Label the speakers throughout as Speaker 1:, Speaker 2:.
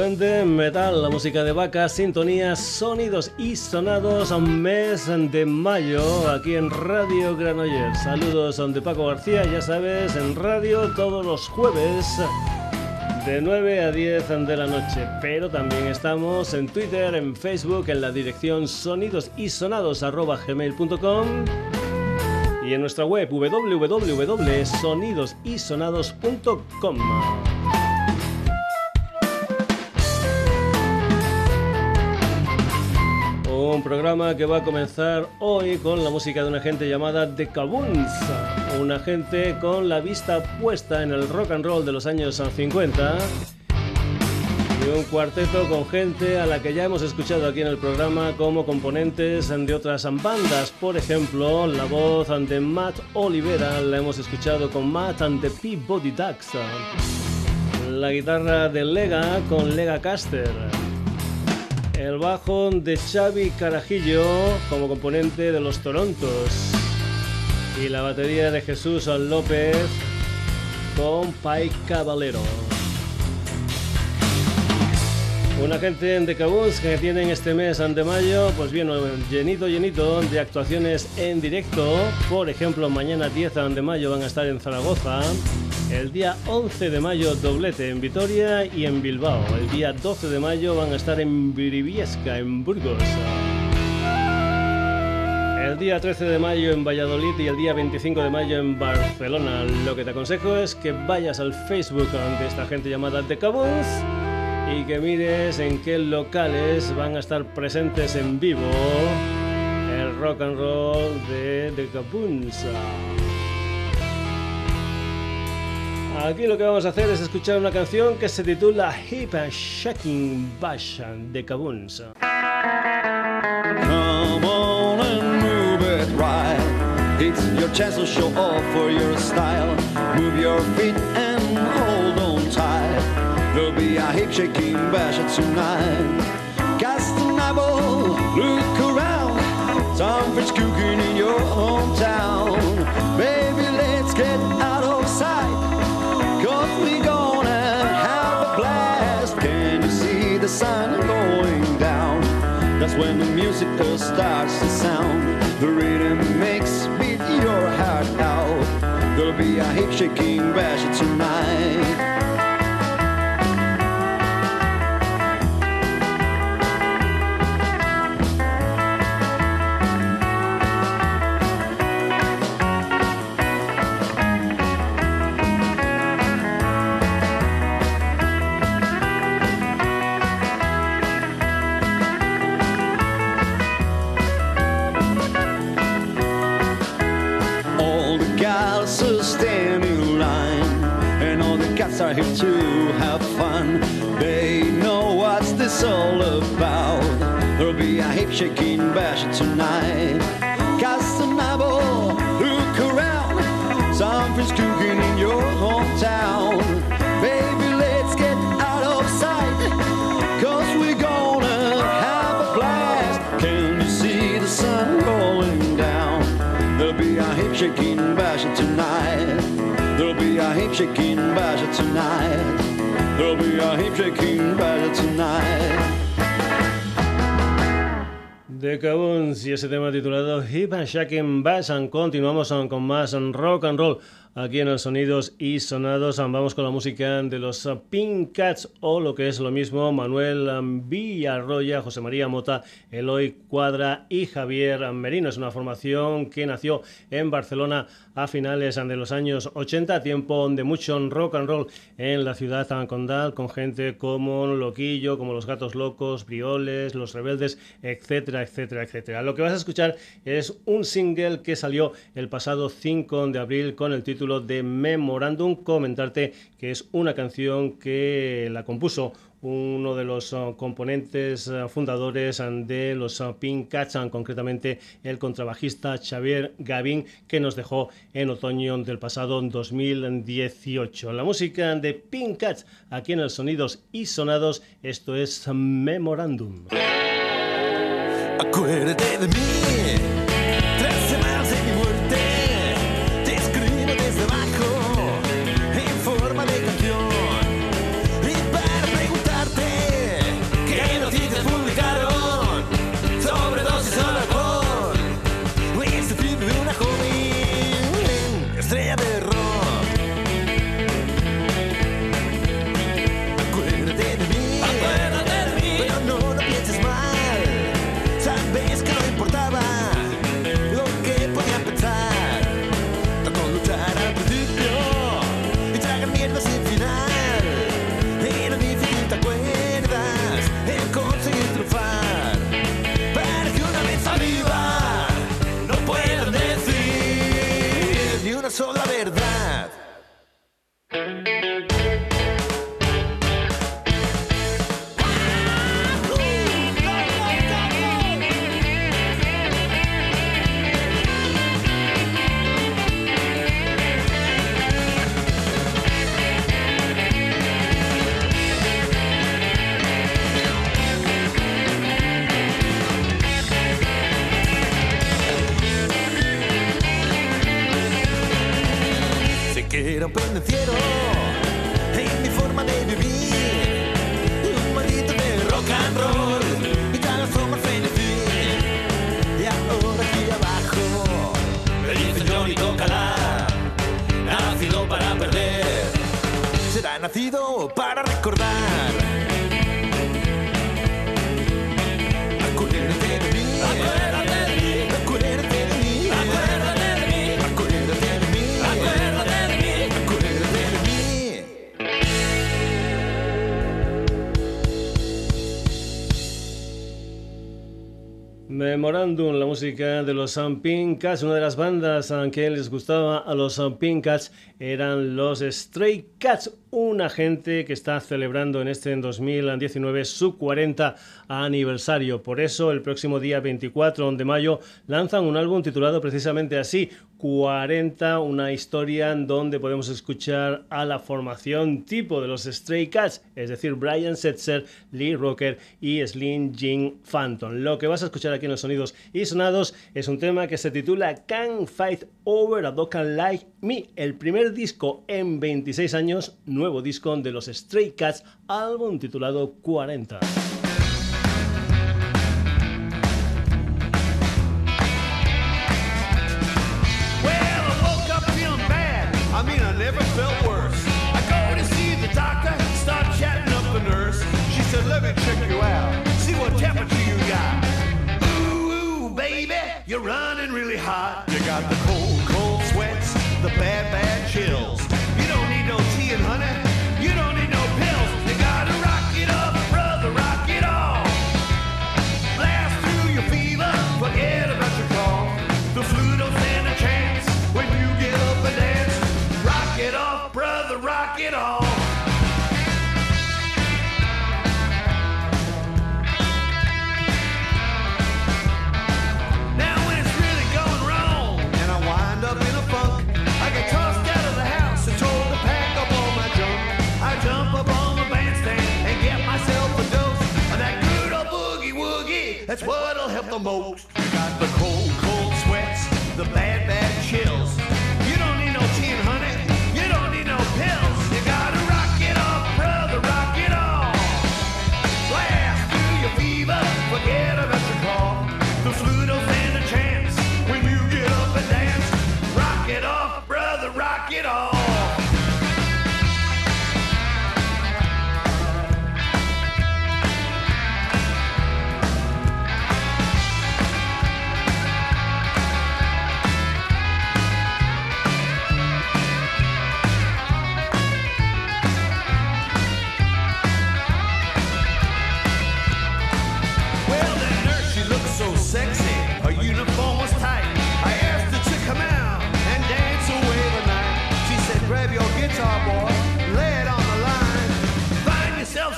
Speaker 1: Metal, la música de vaca, sintonías, sonidos y sonados, mes de mayo aquí en Radio Granollers. Saludos de Paco García, ya sabes, en radio todos los jueves de 9 a 10 de la noche, pero también estamos en Twitter, en Facebook, en la dirección sonidosisonados.gmail.com y en nuestra web www.sonidosysonados.com. Un programa que va a comenzar hoy con la música de una gente llamada The Caboons, una gente con la vista puesta en el rock and roll de los años 50 y un cuarteto con gente a la que ya hemos escuchado aquí en el programa como componentes de otras bandas. Por ejemplo, la voz de Matt Olivera la hemos escuchado con Matt and the Peabody Ducks. La guitarra de Lega con Lega Caster el bajo de Xavi Carajillo como componente de los Torontos y la batería de Jesús López con Pai Caballero. Una gente de Cabuns que tienen este mes de mayo, pues bien, llenito, llenito de actuaciones en directo. Por ejemplo, mañana 10 de mayo van a estar en Zaragoza. El día 11 de mayo doblete en Vitoria y en Bilbao. El día 12 de mayo van a estar en Briviesca, en Burgos. El día 13 de mayo en Valladolid y el día 25 de mayo en Barcelona. Lo que te aconsejo es que vayas al Facebook de esta gente llamada The Cabuns y que mires en qué locales van a estar presentes en vivo el rock and roll de The Cabuns. Aquí lo que vamos a hacer es escuchar una canción que se titula Hip and Shaking Bash de Kaboons.
Speaker 2: Come on and move it right. It's your chance show off for your style. Move your feet and. There'll be a hip shaking bash tonight. Cast an eyeball, look around. Something's cooking in your hometown. Baby, let's get out of sight. Cause we gonna have a blast. Can you see the sun going down? That's when the music starts to sound. The rhythm makes beat your heart out. There'll be a hip shaking bash tonight. Shaking bash tonight. Castanabo, look around. Something's cooking in your hometown. Baby, let's get out of sight. Cause we're gonna have a blast. Can you see the sun going down? There'll be a hip shaking bash tonight. There'll be a hip shaking bash tonight. There'll be a hip shaking bash tonight.
Speaker 1: The Caboons y ese tema titulado Hip and Shaking Bass and continuamos con más rock and roll aquí en los Sonidos y Sonados. Vamos con la música de los Pink Cats o lo que es lo mismo Manuel Villarroya, José María Mota, Eloy Cuadra y Javier Merino. Es una formación que nació en Barcelona a finales de los años 80, tiempo de mucho rock and roll en la ciudad condal, con gente como Loquillo, como Los Gatos Locos, Brioles, Los Rebeldes, etcétera, etcétera, etcétera. Lo que vas a escuchar es un single que salió el pasado 5 de abril con el título de Memorandum. Comentarte que es una canción que la compuso uno de los uh, componentes uh, fundadores um, de los uh, Pink Cats, um, concretamente el contrabajista Xavier Gavin, que nos dejó en otoño del pasado 2018. La música de Pink Cats aquí en el Sonidos y Sonados, esto es Memorandum.
Speaker 3: Acuérdate de mí. Nacido para recordar. Acuérdate de mí, acuérdate de mí, acuérdate de mí, acuérdate de mí, acuérdate de mí, acuérdate de mí, acuérdate de mí.
Speaker 1: Memorandum, la música de los um, Pink Cats, una de las bandas que les gustaba a los um, Pink Cats eran los Stray Cats, una gente que está celebrando en este en 2019 su 40 aniversario. Por eso, el próximo día 24 de mayo lanzan un álbum titulado precisamente así, 40, una historia en donde podemos escuchar a la formación tipo de los Stray Cats, es decir, Brian Setzer, Lee Rocker y Slim Jim Phantom. Lo que vas a escuchar aquí en los sonidos y sonados es un tema que se titula Can't Fight Over a Dog Like Me, el primer disco en 26 años, nuevo disco de los Stray Cats, álbum titulado 40.
Speaker 4: That's what'll help the most. Got the cold, cold sweats, the bad, bad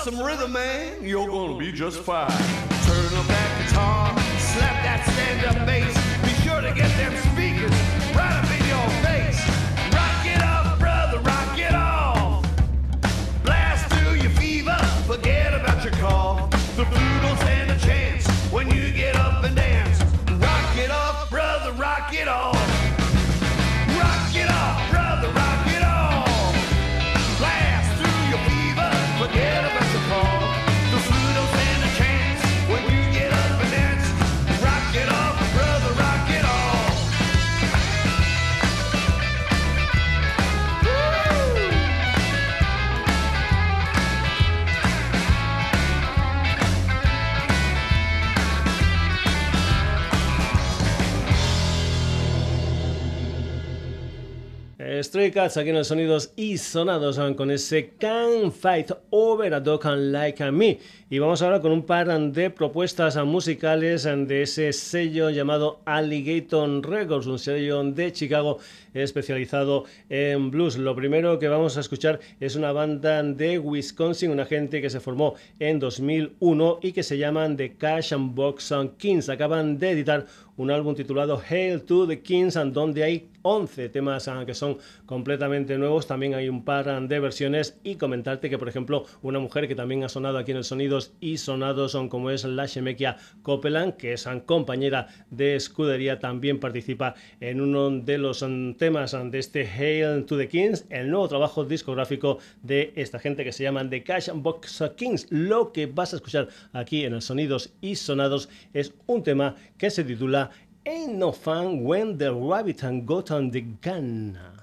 Speaker 4: some rhythm, man, you're gonna be just fine. Turn up that guitar, slap that stand-up bass. Be sure to get them speakers right up in your face. Rock it off, brother, rock it off. Blast through your fever, forget about your cough. The flu don't stand a chance when you get up and dance.
Speaker 1: Stray Cats aquí en los sonidos y sonados con ese Can't Fight Over a Dog Like Me. Y vamos ahora con un par de propuestas musicales de ese sello llamado Alligator Records, un sello de Chicago especializado en blues. Lo primero que vamos a escuchar es una banda de Wisconsin, una gente que se formó en 2001 y que se llaman The Cash and Box Kings. Acaban de editar un álbum titulado Hail to the Kings, and donde hay 11 temas ah, que son completamente nuevos, también hay un par de versiones y comentarte que, por ejemplo, una mujer que también ha sonado aquí en el Y Sonados son como es la Shemekia Copeland, que es compañera de escudería, también participa en uno de los mm, temas de este Hail to the Kings, el nuevo trabajo discográfico de esta gente que se llaman The Cash Box Kings. Lo que vas a escuchar aquí en el Sonidos y Sonados es un tema que se titula Ain't No Fun When the Rabbit and Got on the Gun.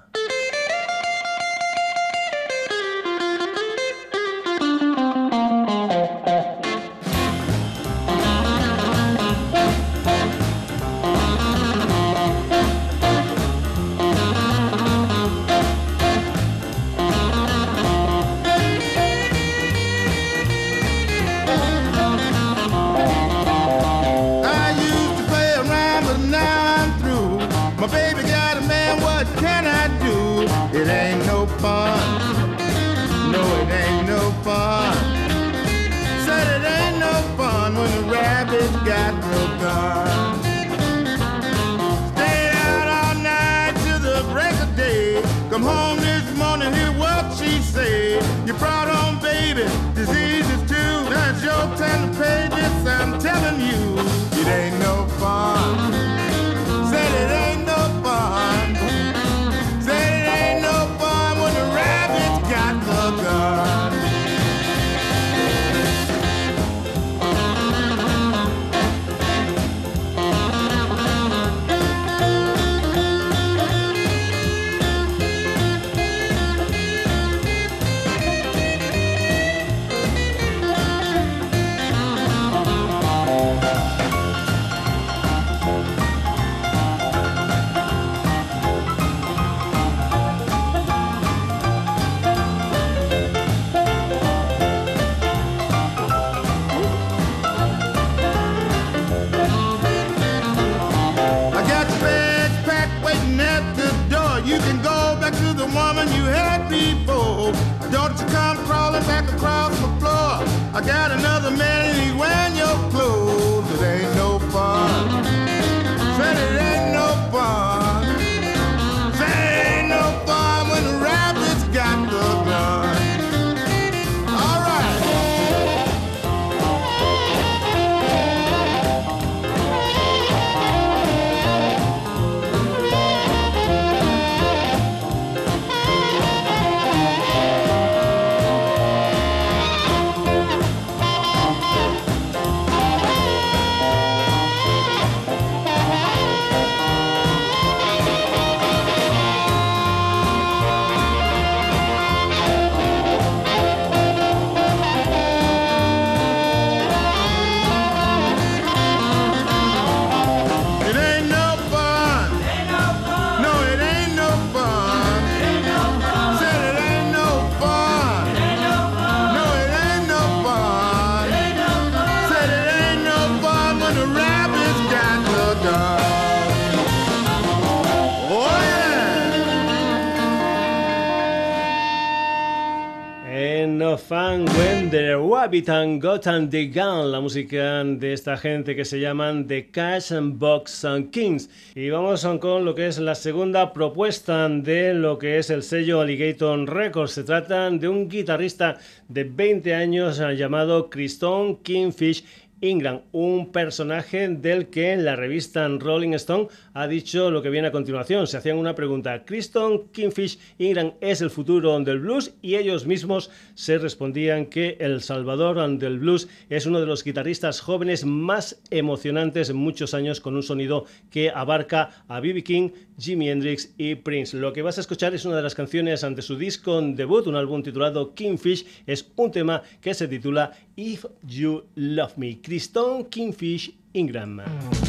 Speaker 1: Habitan Gotham the Gun, la música de esta gente que se llaman The Cash and Box Kings. Y vamos con lo que es la segunda propuesta de lo que es el sello Alligator Records. Se trata de un guitarrista de 20 años llamado Criston Kingfish Ingram, un personaje del que la revista Rolling Stone ha dicho lo que viene a continuación. Se hacían una pregunta. Criston Kingfish Ingram es el futuro del blues y ellos mismos se respondían que el salvador del blues es uno de los guitarristas jóvenes más emocionantes en muchos años con un sonido que abarca a B.B. King, Jimi Hendrix y Prince. Lo que vas a escuchar es una de las canciones ante su disco debut, un álbum titulado Kingfish. Es un tema que se titula If You Love Me. Criston Kingfish Ingram.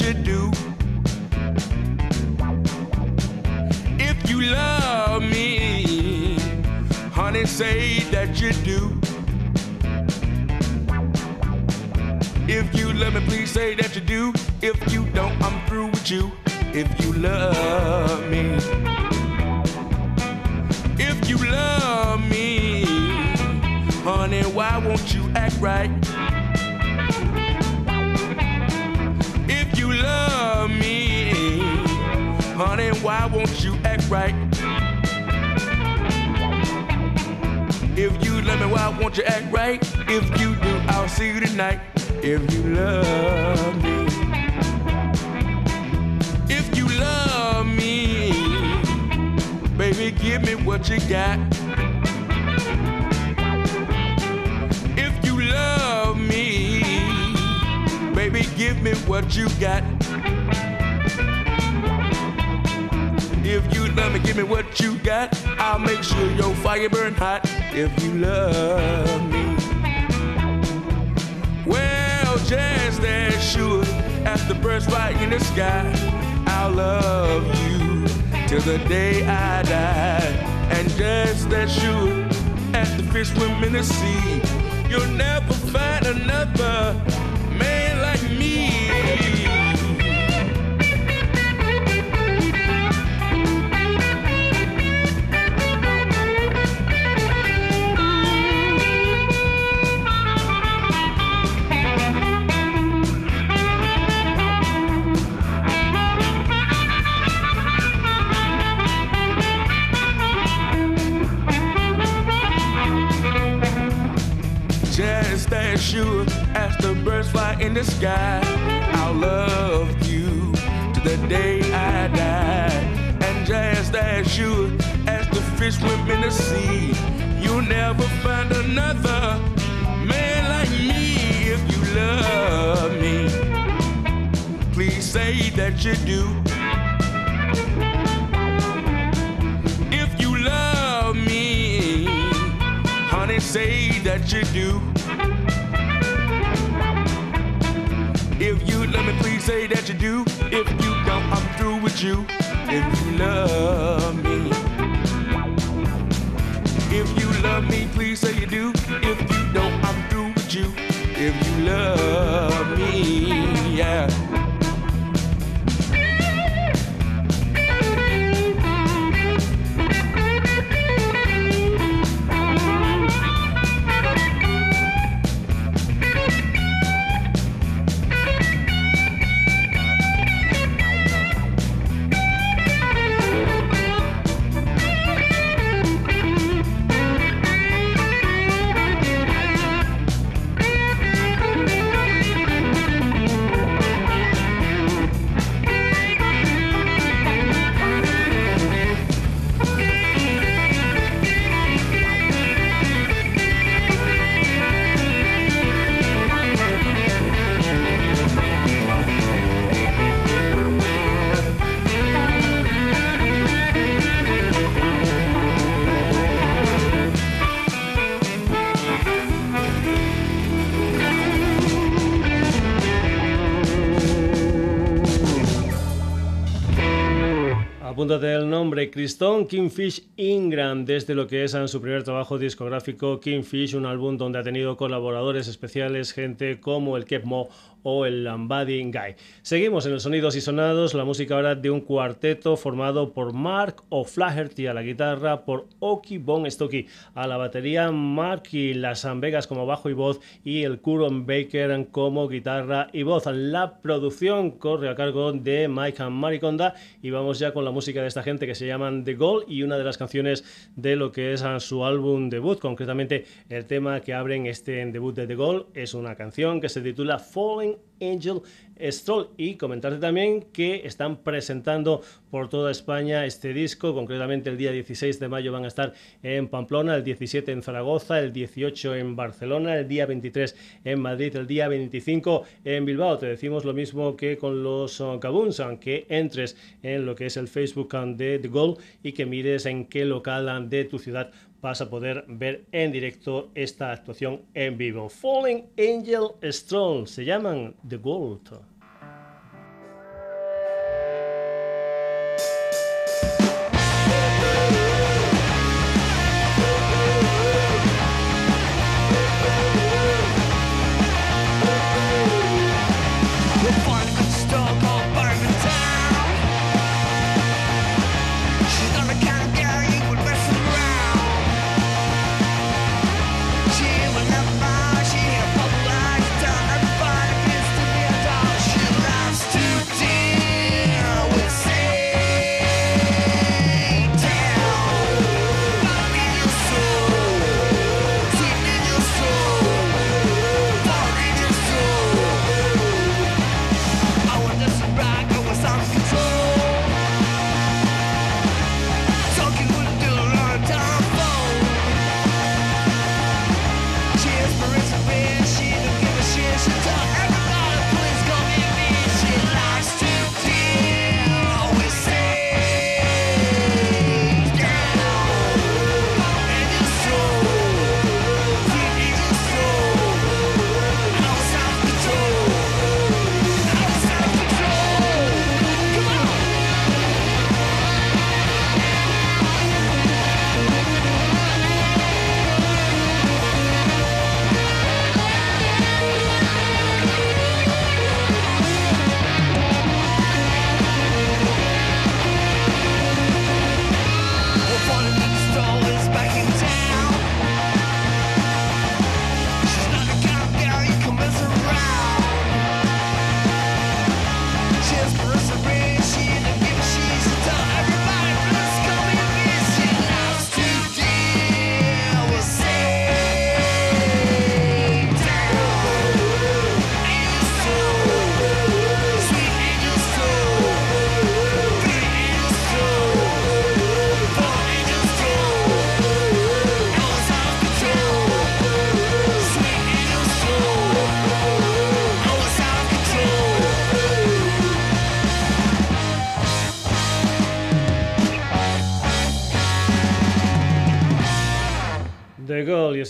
Speaker 5: You do. If you love me, honey, say that you do. If you love me, please say that you do. If you don't, I'm through with you. If you love me. If you love me, honey, why won't you act right? Me, honey, why won't you act right? If you love me, why won't you act right? If you do, I'll see you tonight. If you love me. If you love me, baby, give me what you got. If you love me, baby, give me what you got. If you love me, give me what you got. I'll make sure your fire burn hot. If you love me. Well, just as sure as the birds fly in the sky, I'll love you till the day I die. And just as sure as the fish swim in the sea, you'll never find another sure as the birds fly in the sky. I'll love you to the day I die. And just as sure as the fish swim in the sea, you'll never find another man like me if you love me. Please say that you do. If you love me, honey, say that you do. Love me, please say that you do. If you don't, I'm through with you. If you love me. If you love me, please say you do. If you don't, I'm through with you. If you love me,
Speaker 1: Cristón Kingfish Ingram, desde lo que es en su primer trabajo discográfico Kingfish, un álbum donde ha tenido colaboradores especiales, gente como el Kepmo o el Lambadi Guy. Seguimos en los sonidos y sonados, la música ahora de un cuarteto formado por Mark O'Flaherty a la guitarra, por Oki Bon Stocky a la batería, Mark y las Vegas como bajo y voz y el Curon Baker como guitarra y voz. La producción corre a cargo de Mike Mariconda y vamos ya con la música de esta gente que se llaman The Goal y una de las canciones de lo que es su álbum debut, concretamente el tema que abren este debut de The Goal es una canción que se titula Falling Angel Stroll y comentarte también que están presentando por toda España este disco, concretamente el día 16 de mayo van a estar en Pamplona, el 17 en Zaragoza, el 18 en Barcelona, el día 23 en Madrid, el día 25 en Bilbao. Te decimos lo mismo que con los Kabuns, que entres en lo que es el Facebook de The Goal y que mires en qué local de tu ciudad vas a poder ver en directo esta actuación en vivo. Falling Angel Strong se llaman The Gold.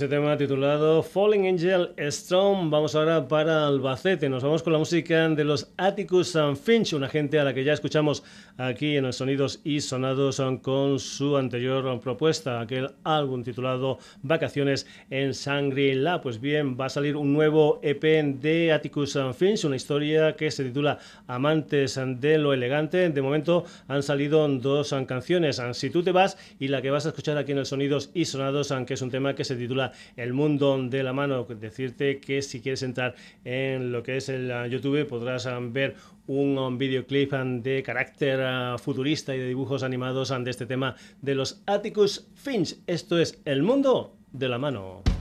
Speaker 1: Ese titulado Falling Angel Strong. Vamos ahora para Albacete. Nos vamos con la música de los Atticus and Finch, una gente a la que ya escuchamos aquí en los Sonidos y Sonados con su anterior propuesta, aquel álbum titulado Vacaciones en Shangri-La. Pues bien, va a salir un nuevo EP de Atticus and Finch, una historia que se titula Amantes de lo Elegante. De momento han salido dos canciones, Si tú te vas y la que vas a escuchar aquí en los Sonidos y Sonados, aunque es un tema que se titula El mundo de la mano. Decirte que si quieres entrar en lo que es el uh, YouTube podrás um, ver un um, videoclip de carácter futurista y de dibujos animados de este tema de los Atticus Finch. Esto es El mundo de la mano.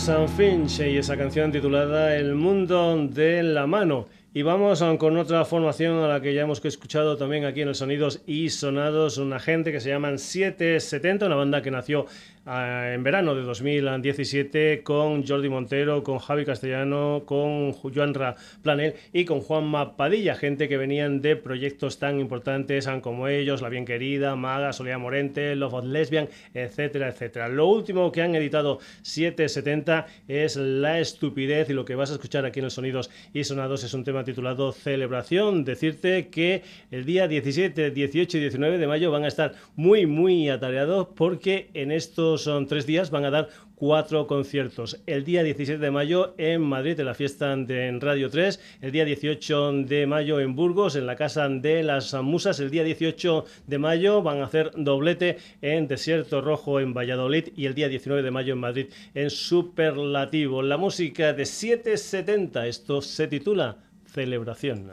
Speaker 1: San Finch y esa canción titulada El mundo de la mano. Y vamos con otra formación a la que ya hemos escuchado también aquí en los Sonidos y Sonados, una gente que se llaman 770, una banda que nació en verano de 2017 con Jordi Montero, con Javi Castellano, con Joan Planel y con Juan Padilla, gente que venían de proyectos tan importantes como ellos, La Bien Querida, Maga, Soledad Morente, Love of Lesbian, etcétera, etcétera. Lo último que han editado 770 es La Estupidez y lo que vas a escuchar aquí en los Sonidos y Sonados es un tema titulado Celebración. Decirte que el día 17, 18 y 19 de mayo van a estar muy, muy atareados porque en son tres días van a dar cuatro conciertos. El día 17 de mayo en Madrid, en la fiesta de Radio 3. El día 18 de mayo en Burgos, en la Casa de las Musas. El día 18 de mayo van a hacer doblete en Desierto Rojo en Valladolid. Y el día 19 de mayo en Madrid en Superlativo. La música de 770. Esto se titula Celebración.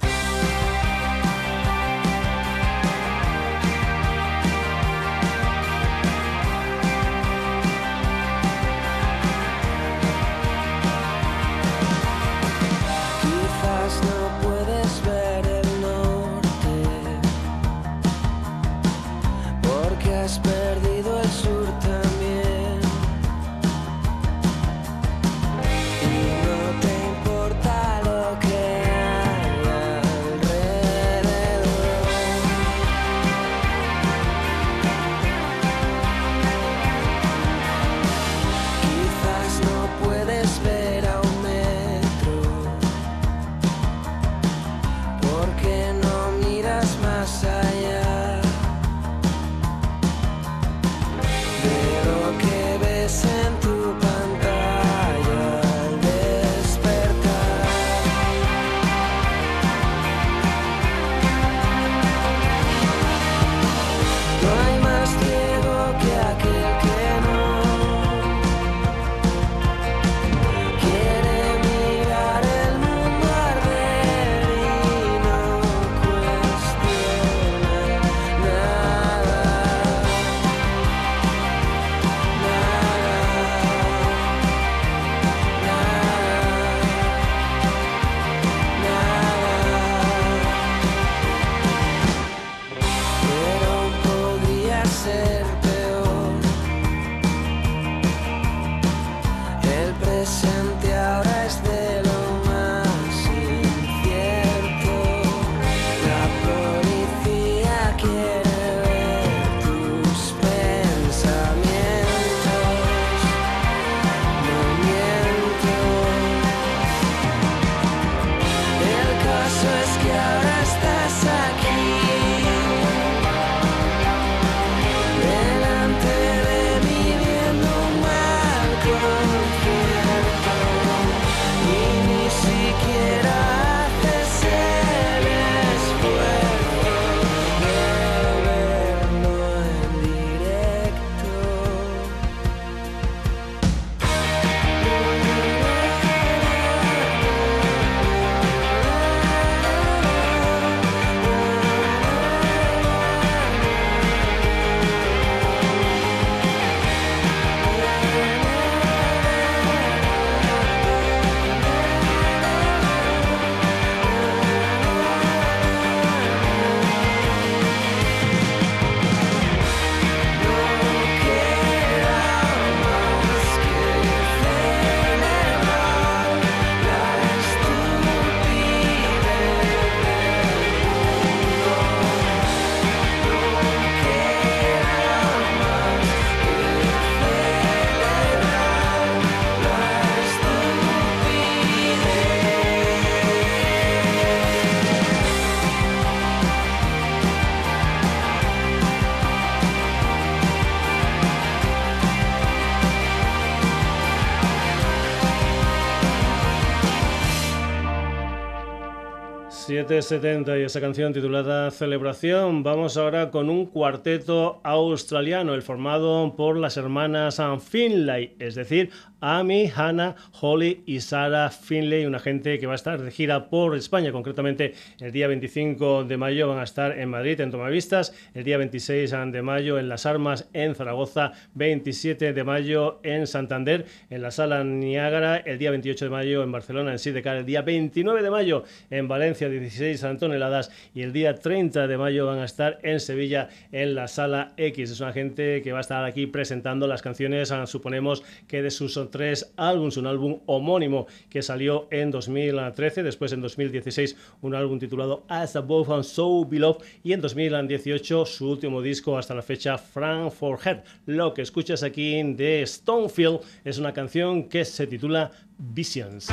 Speaker 1: 770 y esa canción titulada Celebración. Vamos ahora con un cuarteto australiano, el formado por las hermanas Finlay, es decir, Amy, Hannah, Holly y Sarah Finlay, una gente que va a estar de gira por España, concretamente el día 25 de mayo van a estar en Madrid, en Tomavistas, el día 26 de mayo en Las Armas, en Zaragoza, 27 de mayo en Santander, en la Sala Niágara, el día 28 de mayo en Barcelona, en Sidecar, el día 29 de mayo en Valencia, 16 toneladas, y el día 30 de mayo van a estar en Sevilla, en la Sala X. Es una gente que va a estar aquí presentando las canciones, suponemos que de sus tres álbumes, un álbum homónimo que salió en 2013, después en 2016 un álbum titulado As Above and So Below y en 2018 su último disco hasta la fecha Frank for Head. Lo que escuchas aquí de Stonefield es una canción que se titula Visions.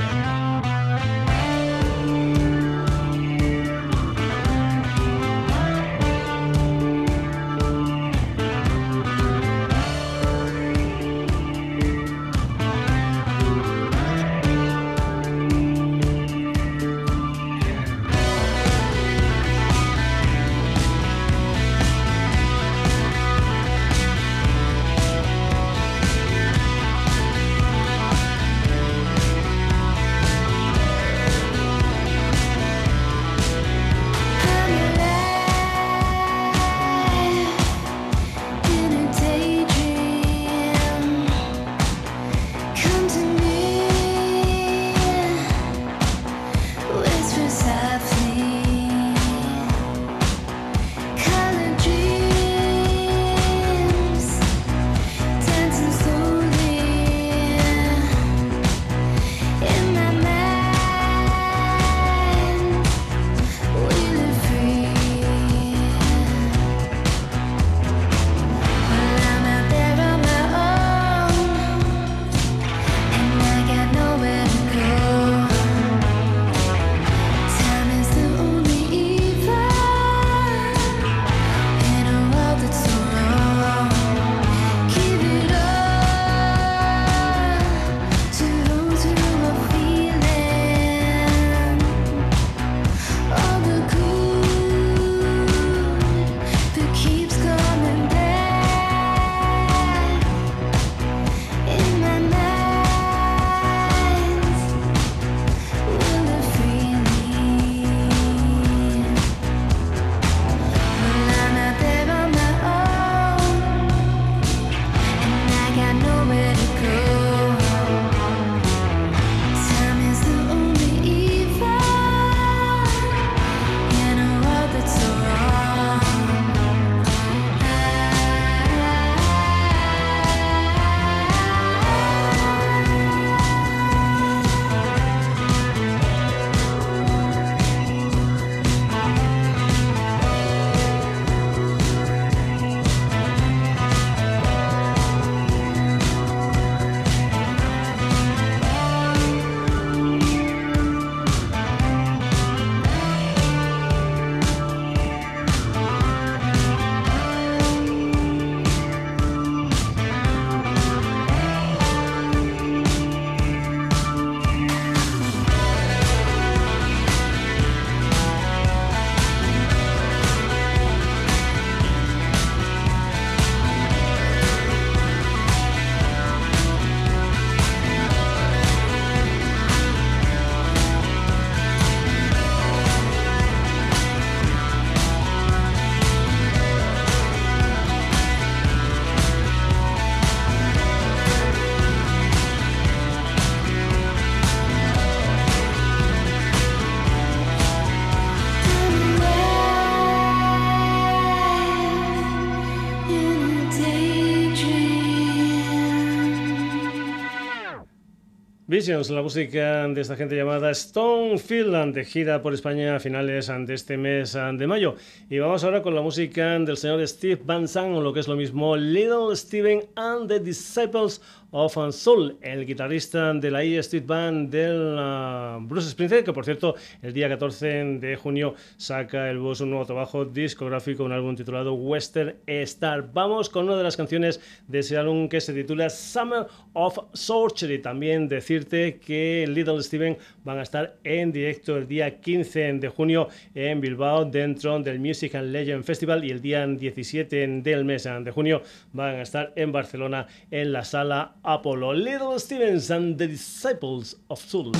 Speaker 1: Visions, la música de esta gente llamada Stone Finland, de gira por España a finales de este mes de mayo. Y vamos ahora con la música del señor Steve Van Zandt, o lo que es lo mismo, Little Steven and the Disciples of Soul, el guitarrista de la E Street Band del uh, Bruce Springsteen, que por cierto el día 14 de junio saca el boss un nuevo trabajo discográfico, un álbum titulado Western Star. Vamos con una de las canciones de ese álbum que se titula Summer of Sorcery. También decirte que Little Steven van a estar en directo el día 15 de junio en Bilbao dentro del Music and Legend Festival y el día 17 del mes de junio van a estar en Barcelona en la sala Apollo. Little Stevens and the Disciples of Soul.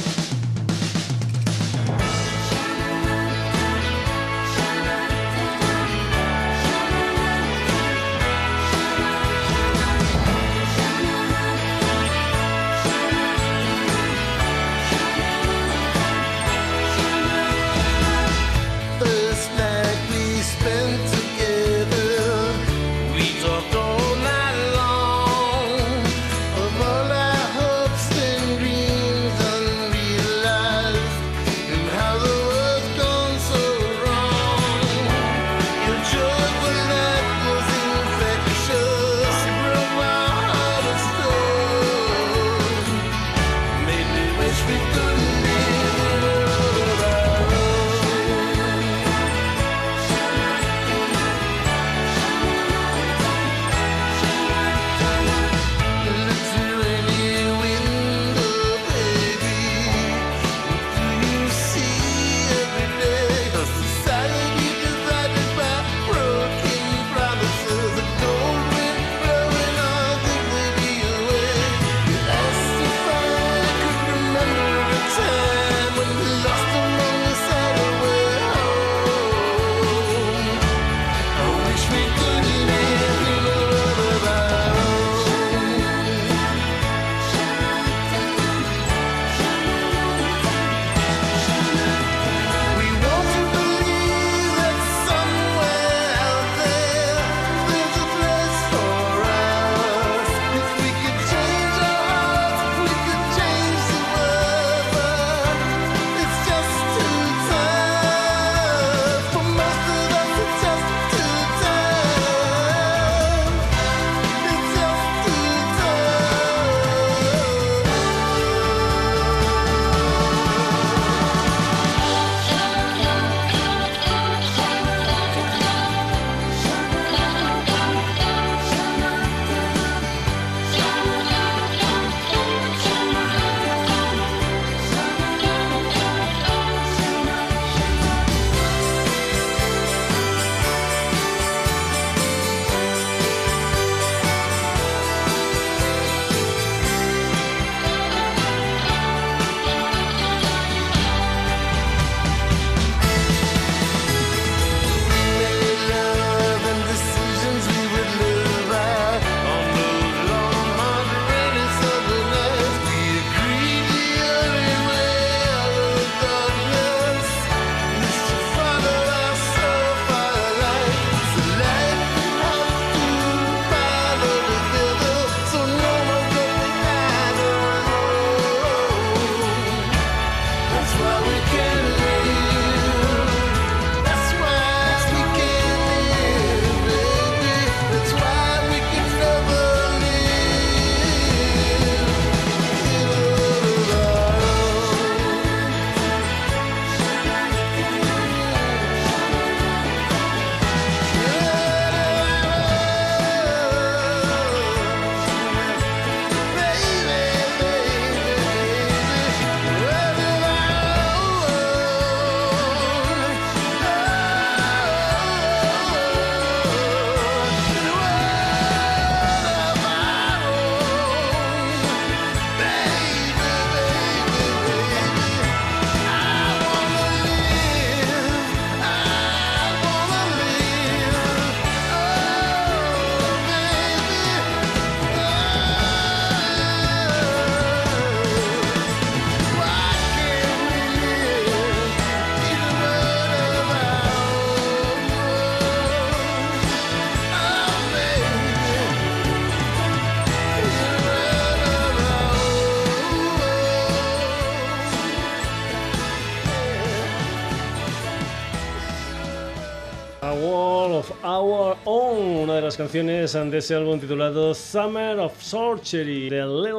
Speaker 1: Las canciones de ese álbum titulado Summer of Sorcery,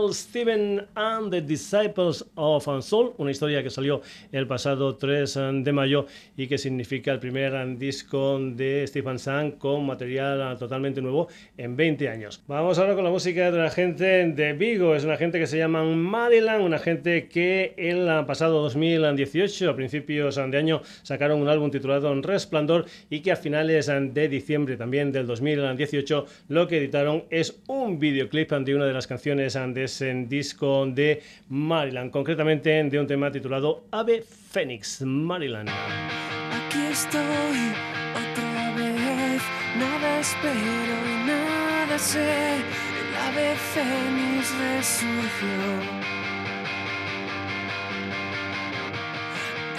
Speaker 1: Little Steven and the Disciples of Soul, una historia que salió el pasado 3 de mayo y que significa el primer disco de Stephen Sang con material totalmente nuevo en 20 años. Vamos ahora con la música de una gente de Vigo, es una gente que se llama Maryland, una gente que el pasado 2018, a principios de año, sacaron un álbum titulado Resplandor y que a finales de diciembre también del 2018 lo que editaron es un videoclip de una de las canciones de ese disco de Maryland, concretamente de un tema titulado Ave Phoenix, Maryland.
Speaker 6: Aquí estoy otra vez, nada espero y nada sé, el ave Fénix resurgió.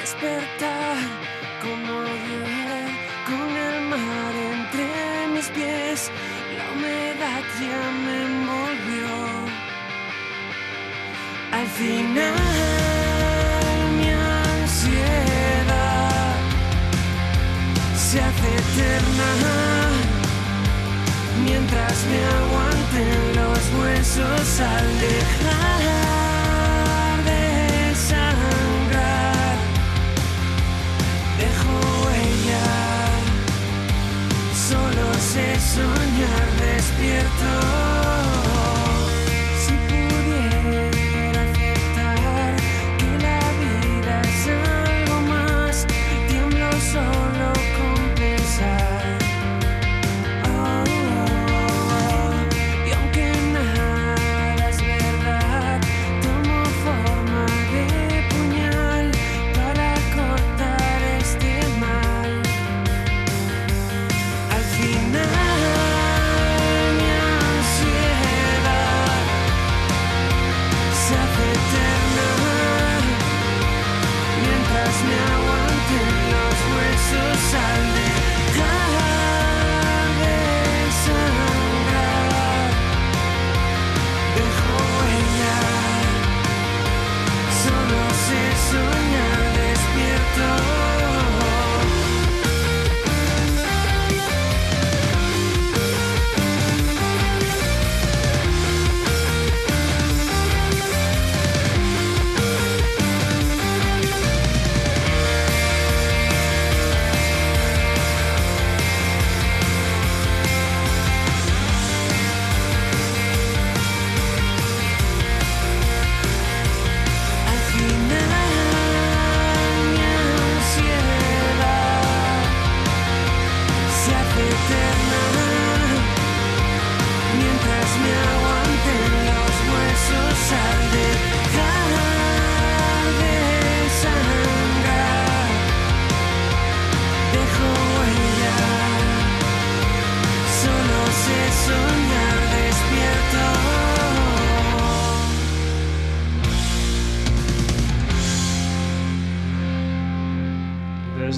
Speaker 6: Despertar como ayer con el mar entre mis pies, la humedad ya me envolvió. Al final mi ansiedad se hace eterna mientras me aguanten los huesos al dejar de sangrar. Dejo huella, solo sé soñar despierto.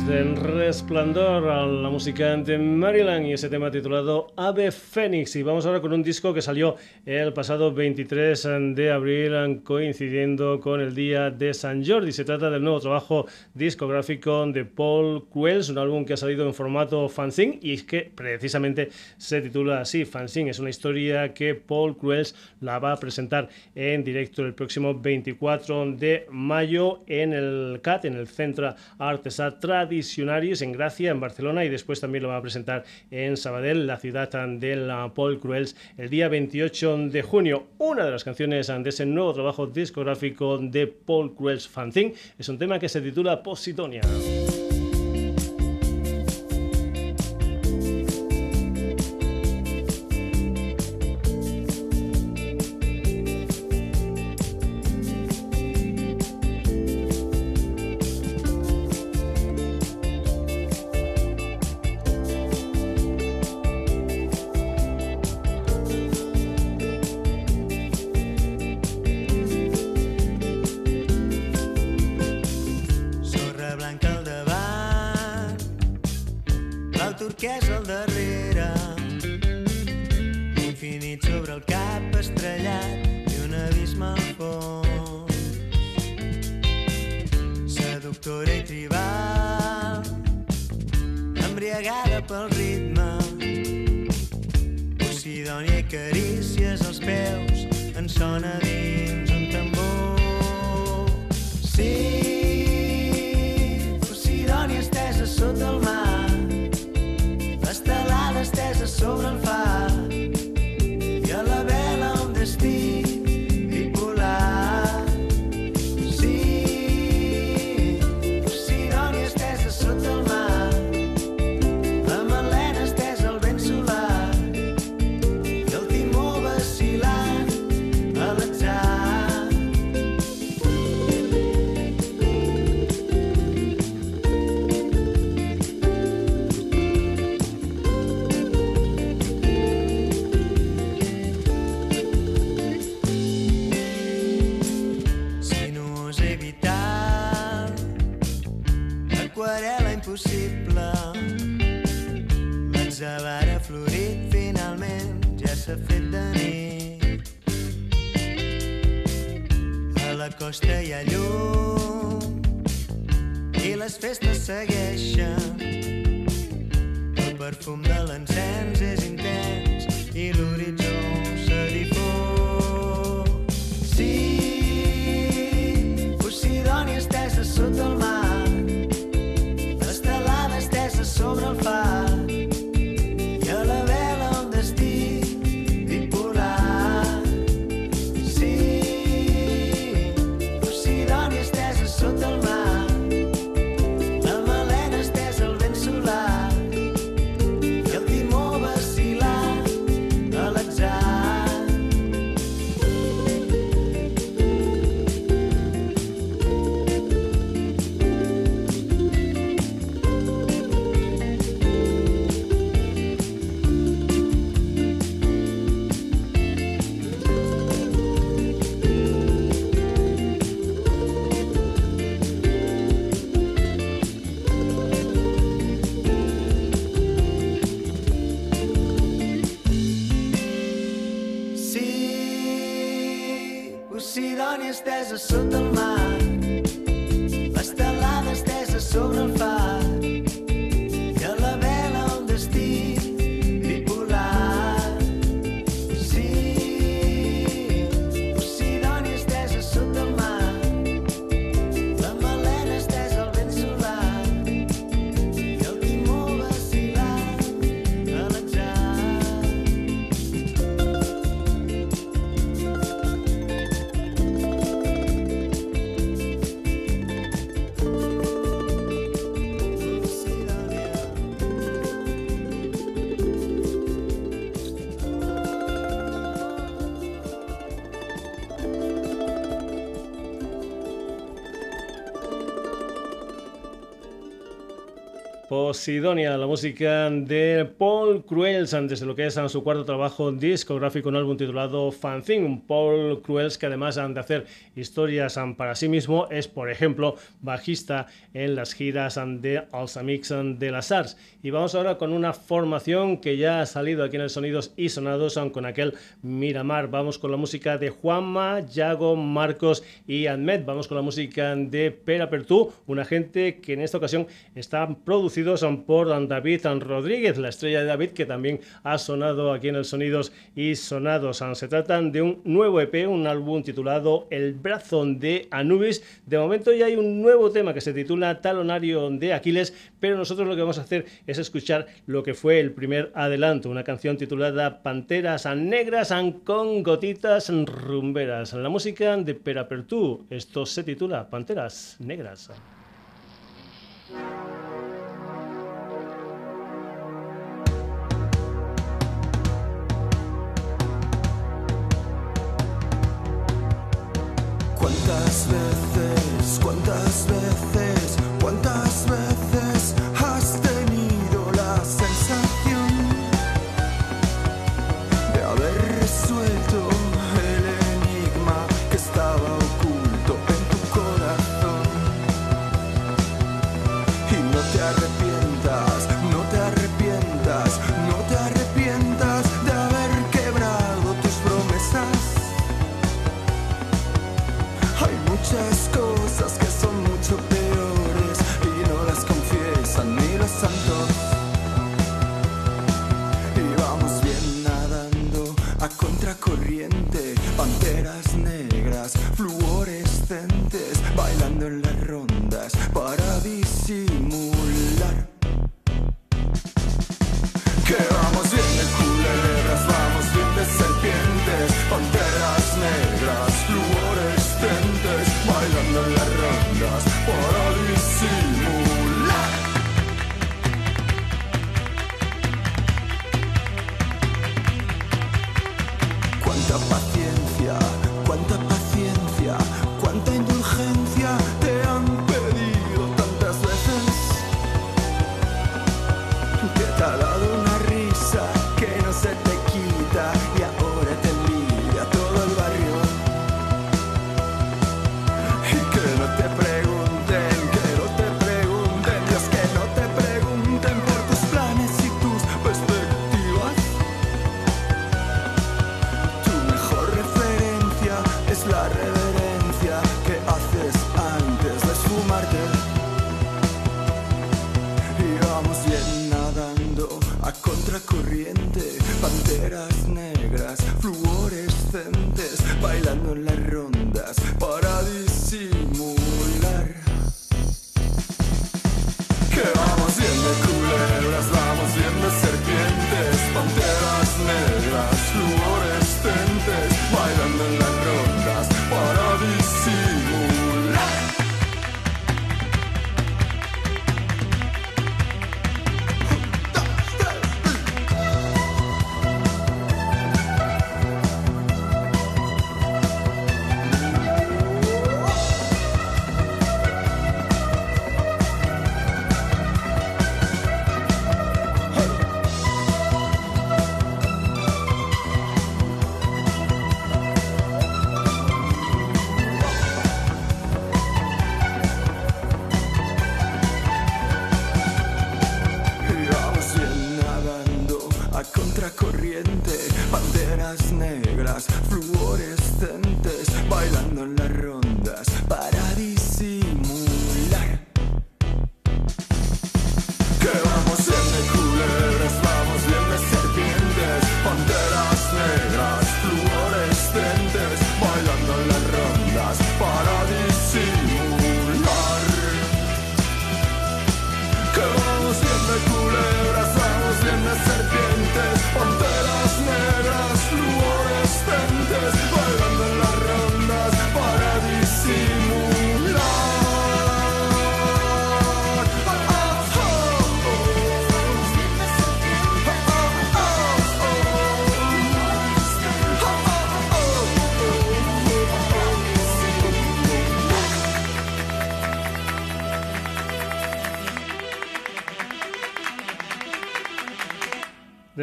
Speaker 1: El resplandor a la música de Maryland y ese tema titulado Ave Fénix. Y vamos ahora con un disco que salió el pasado 23 de abril, coincidiendo con el día de San Jordi. Se trata del nuevo trabajo discográfico de Paul Quells, un álbum que ha salido en formato fanzine y es que precisamente se titula así, fanzine. Es una historia que Paul Quells la va a presentar en directo el próximo 24 de mayo en el CAT, en el Centro Artesà En Gracia, en Barcelona, y después también lo va a presentar en Sabadell, la ciudad de la Paul Cruels, el día 28 de junio. Una de las canciones de ese nuevo trabajo discográfico de Paul Cruels Fanzine es un tema que se titula Positonia. Posidonia, la música de Paul Cruels, desde lo que es su cuarto trabajo discográfico, un álbum titulado Fanzine. Paul Cruels, que además de hacer historias para sí mismo, es, por ejemplo, bajista en las giras de Alsamix de las Arts. Y vamos ahora con una formación que ya ha salido aquí en el Sonidos y Sonados con aquel Miramar. Vamos con la música de Juanma, Yago, Marcos y Admet. Vamos con la música de Pera Pertú, una gente que en esta ocasión está producidos por David Rodríguez, la estrella de David, que también ha sonado aquí en el Sonidos y Sonados. Se tratan de un nuevo EP, un álbum titulado El brazo de Anubis. De momento ya hay un nuevo tema que se titula Talonario de Aquiles, pero nosotros lo que vamos a hacer es escuchar lo que fue el primer adelanto, una canción titulada Panteras Negras con gotitas rumberas. La música de Perapertú, esto se titula Panteras Negras.
Speaker 7: useless.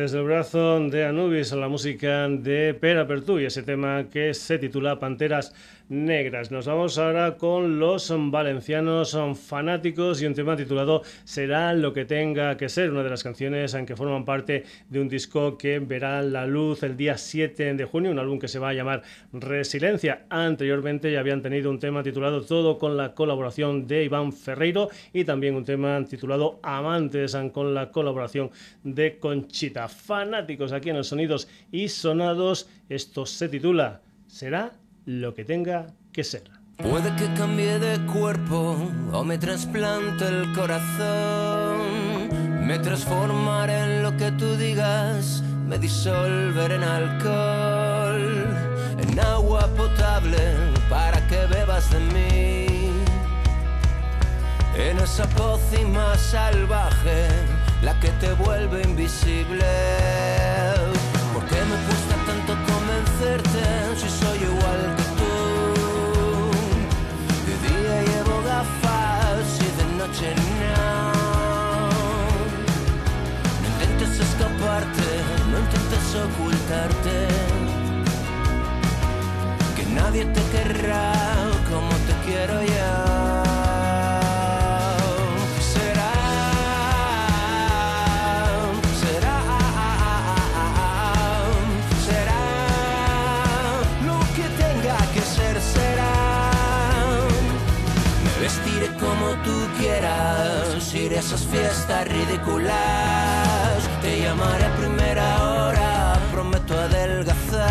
Speaker 1: Desde el brazo de Anubis la música de Pera Pertú y ese tema que se titula Panteras Negras. Nos vamos ahora con los valencianos fanáticos y un tema titulado Será lo que tenga que ser, una de las canciones en que forman parte de un disco que verá la luz el día 7 de junio, un álbum que se va a llamar Resiliencia. Anteriormente ya habían tenido un tema titulado Todo con la colaboración de Iván Ferreiro y también un tema titulado Amantes con la colaboración de Conchita. Fanáticos aquí en los sonidos y sonados, esto se titula Será lo que tenga que ser.
Speaker 6: Puede que cambie de cuerpo o me trasplante el corazón. Me transformaré en lo que tú digas, me disolveré en alcohol, en agua potable para que bebas de mí. En esa pócima salvaje, la que te vuelve invisible. ¿Por qué me cuesta tanto convencerte si soy igual que tú? De día llevo gafas y de noche no. No intentes escaparte, no intentes ocultarte. Que nadie te querrá como te quiero yo. tú quieras, ir a esas fiestas ridículas. Te llamaré a primera hora, prometo adelgazar.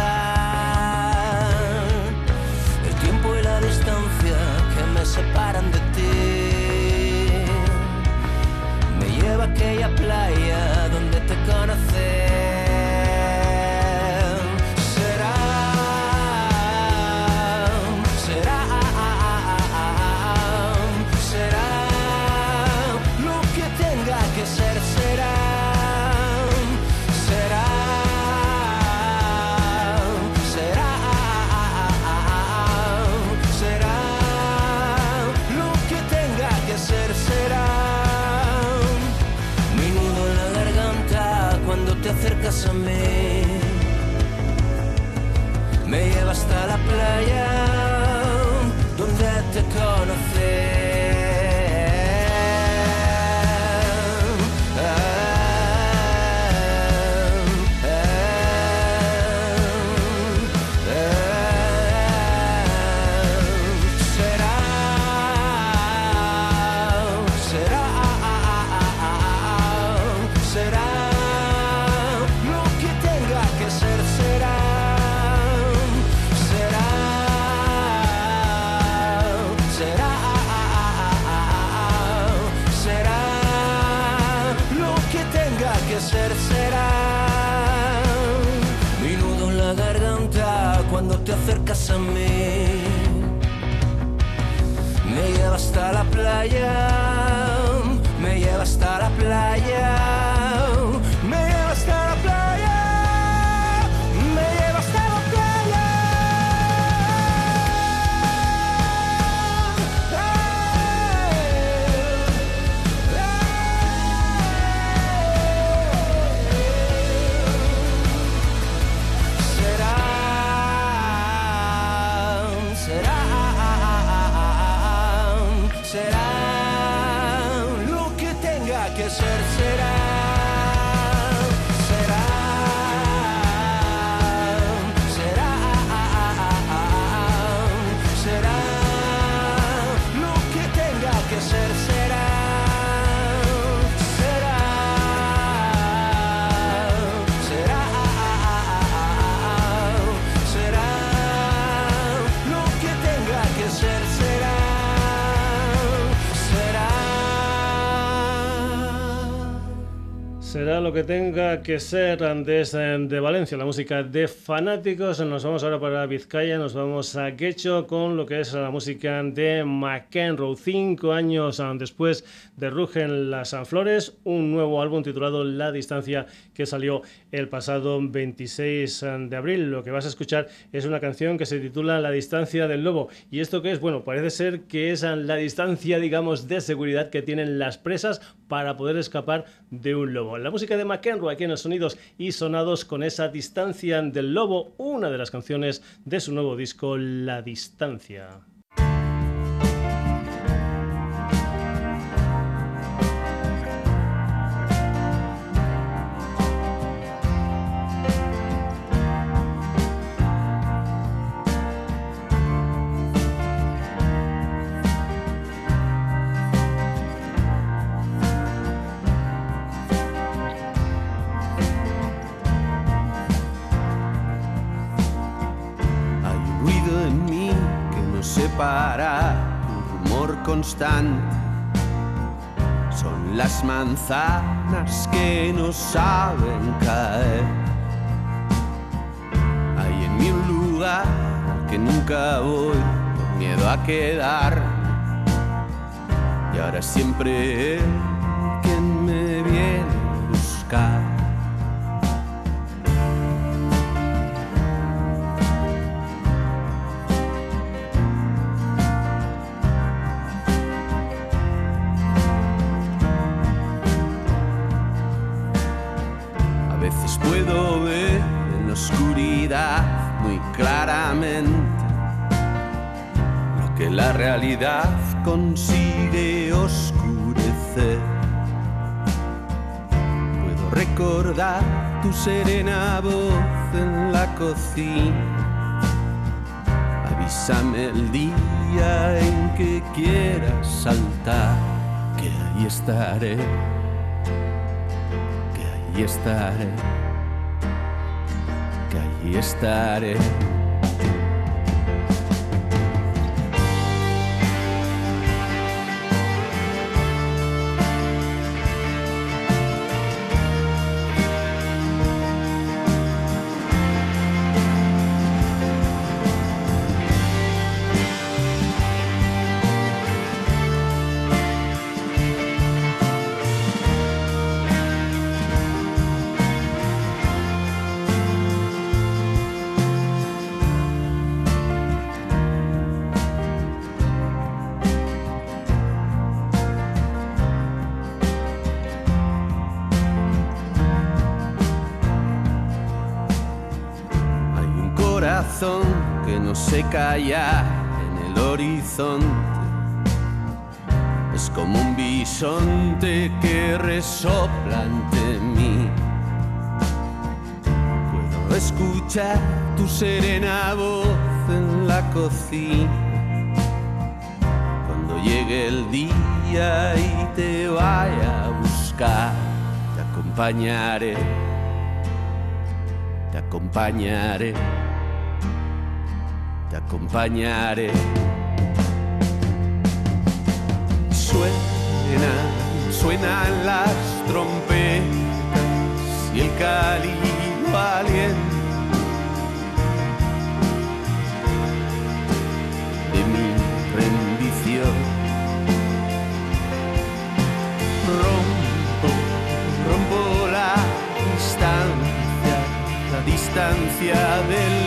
Speaker 6: El tiempo y la distancia que me separan de ti me lleva a aquella playa que ser
Speaker 1: desde de Valencia, la música de fanáticos. Nos vamos ahora para Vizcaya, nos vamos a Quecho con lo que es la música de McEnroe. Cinco años ah, después de Rugen las Flores, un nuevo álbum titulado La Distancia que salió el pasado 26 de abril. Lo que vas a escuchar es una canción que se titula La Distancia del Lobo. ¿Y esto qué es? Bueno, parece ser que es ah, la distancia, digamos, de seguridad que tienen las presas para poder escapar de un lobo. La música de McEnroe aquí los sonidos y sonados con esa distancia del lobo, una de las canciones de su nuevo disco La Distancia.
Speaker 8: Un rumor constante. Son las manzanas que no saben caer. Hay en mí un lugar al que nunca voy por miedo a quedar. Y ahora siempre consigue oscurecer. Puedo recordar tu serena voz en la cocina. Avísame el día en que quieras saltar, que ahí estaré que ahí estaré, que ahí estaré. Que no se calla en el horizonte. Es como un bisonte que resopla ante mí. Puedo escuchar tu serena voz en la cocina. Cuando llegue el día y te vaya a buscar, te acompañaré te acompañaré, acompañaré. Suenan, suenan las trompetas y el cálido aliento. de mi rendición. Rompo, rompo la distancia, la distancia del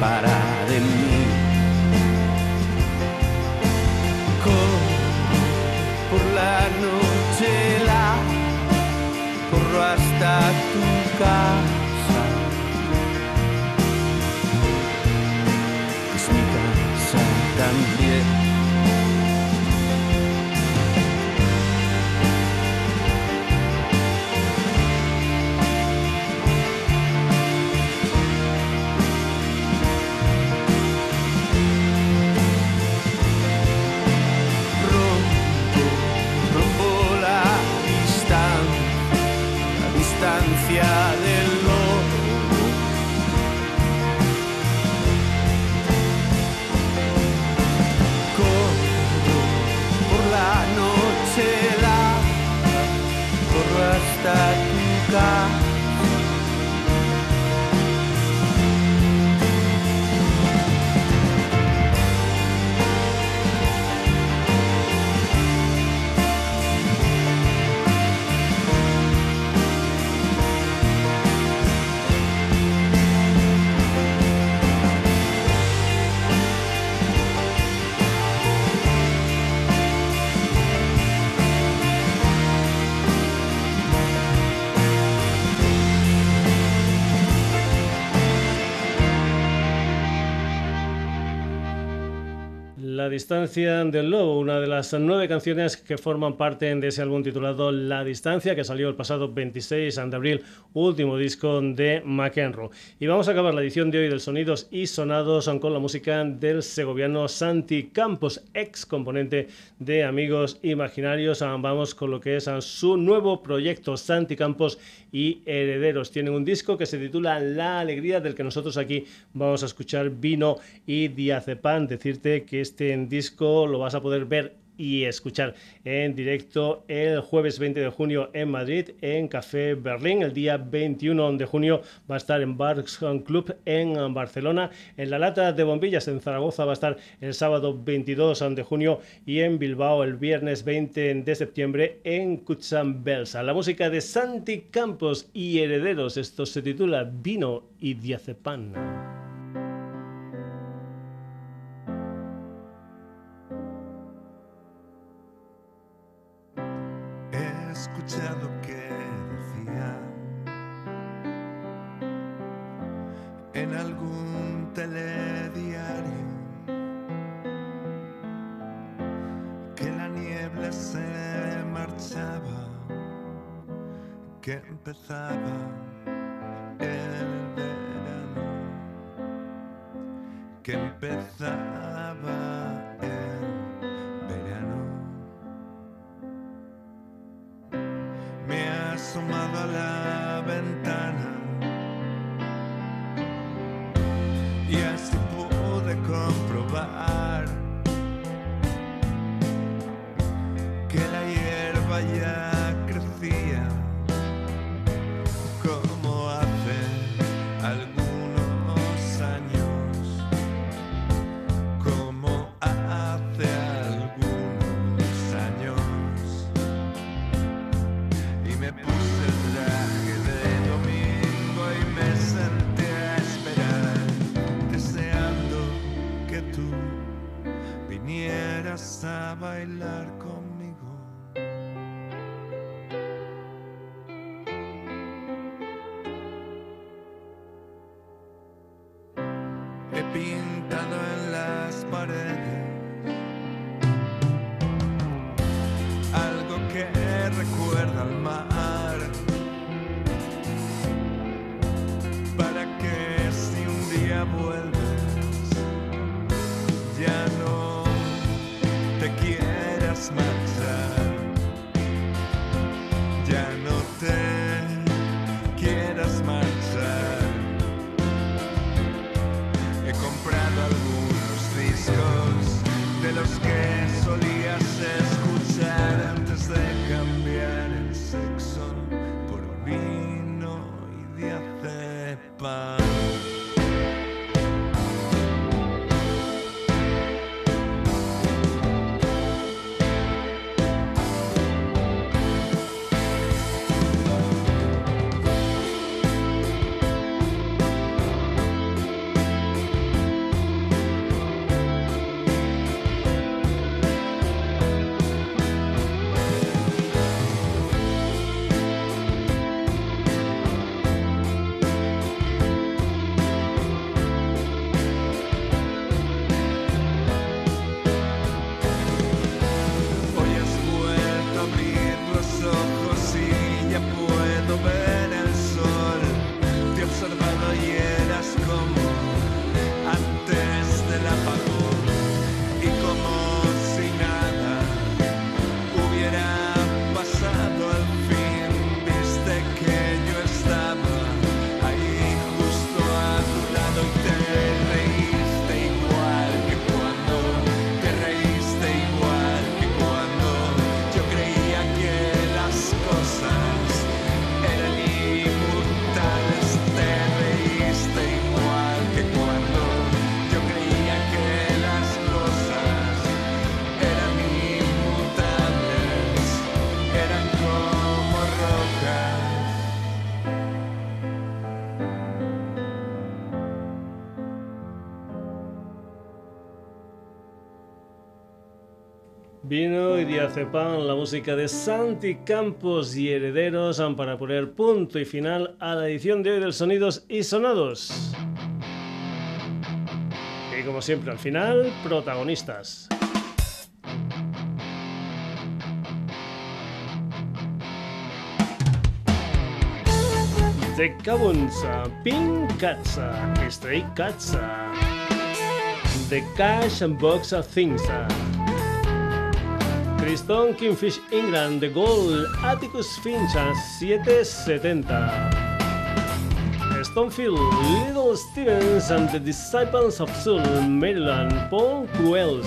Speaker 8: separa de mí. Corro por la noche, la corro hasta tu casa.
Speaker 1: Tu distancia del lobo, una de las nueve canciones que forman parte de ese álbum titulado La distancia, que salió el pasado 26 de abril, último disco de McEnroe. Y vamos a acabar la edición de hoy del Sonidos y Sonados con la música del segoviano Santi Campos, ex componente de Amigos Imaginarios. Vamos con lo que es su nuevo proyecto, Santi Campos y Herederos. Tienen un disco que se titula La Alegría, del que nosotros aquí vamos a escuchar Vino y Diazepam. Decirte que este disco lo vas a poder ver y escuchar en directo el jueves 20 de junio en Madrid en Café Berlín. El día 21 de junio va a estar en Bars Club en Barcelona. En La Lata de Bombillas en Zaragoza va a estar el sábado 22 de junio y en Bilbao el viernes 20 de septiembre en Cutzam Belsa. La música de Santi Campos y Herederos. Esto se titula Vino y Diazepam.
Speaker 9: He escuchado que decía. En algún telediario que la niebla se marchaba, que empezaba el verano, que empezaba
Speaker 1: Diazepam la música de Santi Campos y Herederos para poner punto y final a la edición de hoy del Sonidos y Sonados. Y como siempre al final, protagonistas. The Cabuns, Pink Cats, Stray Cats, The Cash and Box of Things. Tristan Kingfish England, The Gold, Atticus Finch, 770. Stonefield, Little Stevens and the Disciples of Soul, Maryland, Paul Cruels,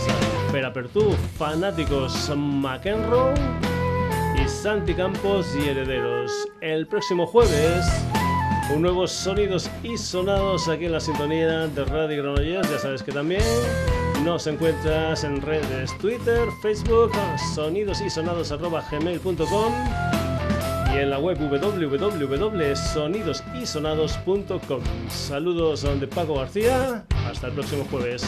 Speaker 1: Perapertú, Fanáticos, McEnroe y Santi Campos y Herederos. El próximo jueves, un nuevo Sonidos y Sonados aquí en la sintonía de Radio Granollers. Ya sabes que también nos encuentras en redes Twitter, Facebook, sonidosysonados.gmail.com y en la web www.sonidosysonados.com. Saludos de Paco García, hasta el próximo jueves.